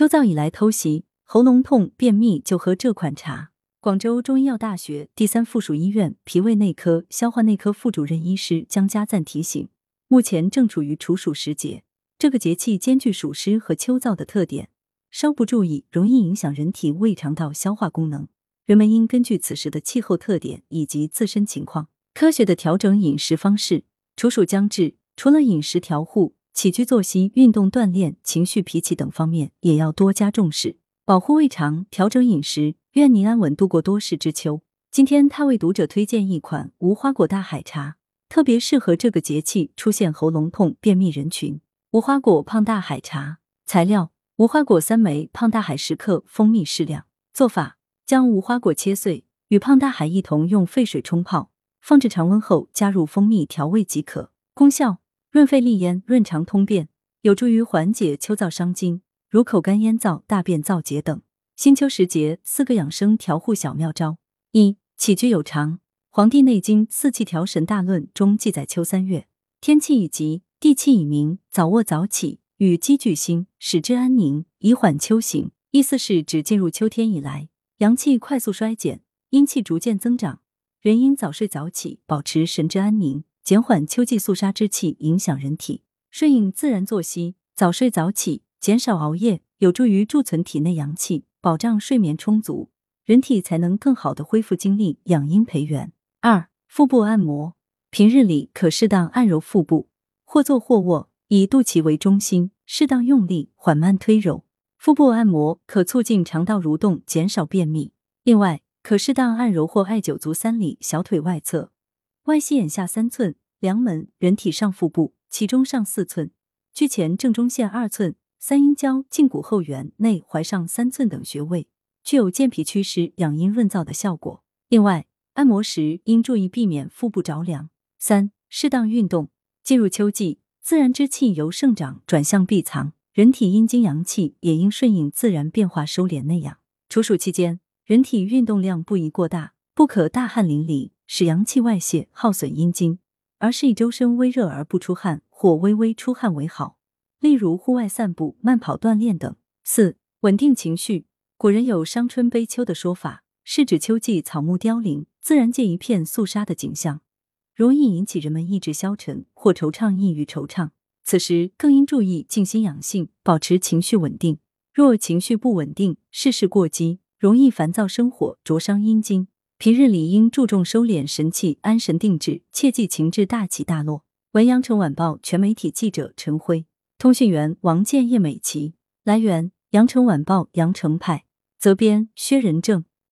秋燥以来偷袭，喉咙痛、便秘就喝这款茶。广州中医药大学第三附属医院脾胃内科、消化内科副主任医师江家赞提醒，目前正处于处暑时节，这个节气兼具暑湿和秋燥的特点，稍不注意容易影响人体胃肠道消化功能。人们应根据此时的气候特点以及自身情况，科学的调整饮食方式。处暑将至，除了饮食调护、起居作息、运动锻炼、情绪脾气等方面，也要多加重视，保护胃肠，调整饮食。愿您安稳度过多事之秋。今天他为读者推荐一款无花果大海茶，特别适合这个节气出现喉咙痛、便秘人群。无花果胖大海茶材料：无花果三枚，胖大海十克，蜂蜜适量。做法：将无花果切碎，与胖大海一同用沸水冲泡。放置常温后，加入蜂蜜调味即可。功效：润肺利咽、润肠通便，有助于缓解秋燥伤津，如口干咽燥、大便燥结等。新秋时节，四个养生调护小妙招：一、起居有常。《黄帝内经·四气调神大论》中记载，秋三月，天气已急，地气已明，早卧早起，与积聚心，使之安宁，以缓秋行。意思是指进入秋天以来，阳气快速衰减，阴气逐渐增长。人应早睡早起，保持神志安宁，减缓秋季肃杀之气影响人体。顺应自然作息，早睡早起，减少熬夜，有助于贮存体内阳气，保障睡眠充足，人体才能更好的恢复精力，养阴培元。二、腹部按摩，平日里可适当按揉腹部，或坐或卧，以肚脐为中心，适当用力，缓慢推揉。腹部按摩可促进肠道蠕动，减少便秘。另外，可适当按揉或艾灸足三里、小腿外侧、外膝眼下三寸、梁门、人体上腹部，其中上四寸、距前正中线二寸、三阴交、胫骨后缘内踝上三寸等穴位，具有健脾祛湿、养阴润燥的效果。另外，按摩时应注意避免腹部着凉。三、适当运动。进入秋季，自然之气由盛长转向闭藏，人体阴经阳气也应顺应自然变化收敛内养。处暑期间。人体运动量不宜过大，不可大汗淋漓，使阳气外泄，耗损阴经，而是以周身微热而不出汗或微微出汗为好。例如户外散步、慢跑锻炼等。四、稳定情绪。古人有伤春悲秋的说法，是指秋季草木凋零，自然界一片肃杀的景象，容易引起人们意志消沉或惆怅、抑郁、惆怅。此时更应注意静心养性，保持情绪稳定。若情绪不稳定，事事过激。容易烦躁生火，灼伤阴经。平日里应注重收敛神气，安神定志，切忌情志大起大落。文阳城晚报全媒体记者陈辉，通讯员王建叶美琪。来源：阳城晚报阳城派，责编：薛仁正。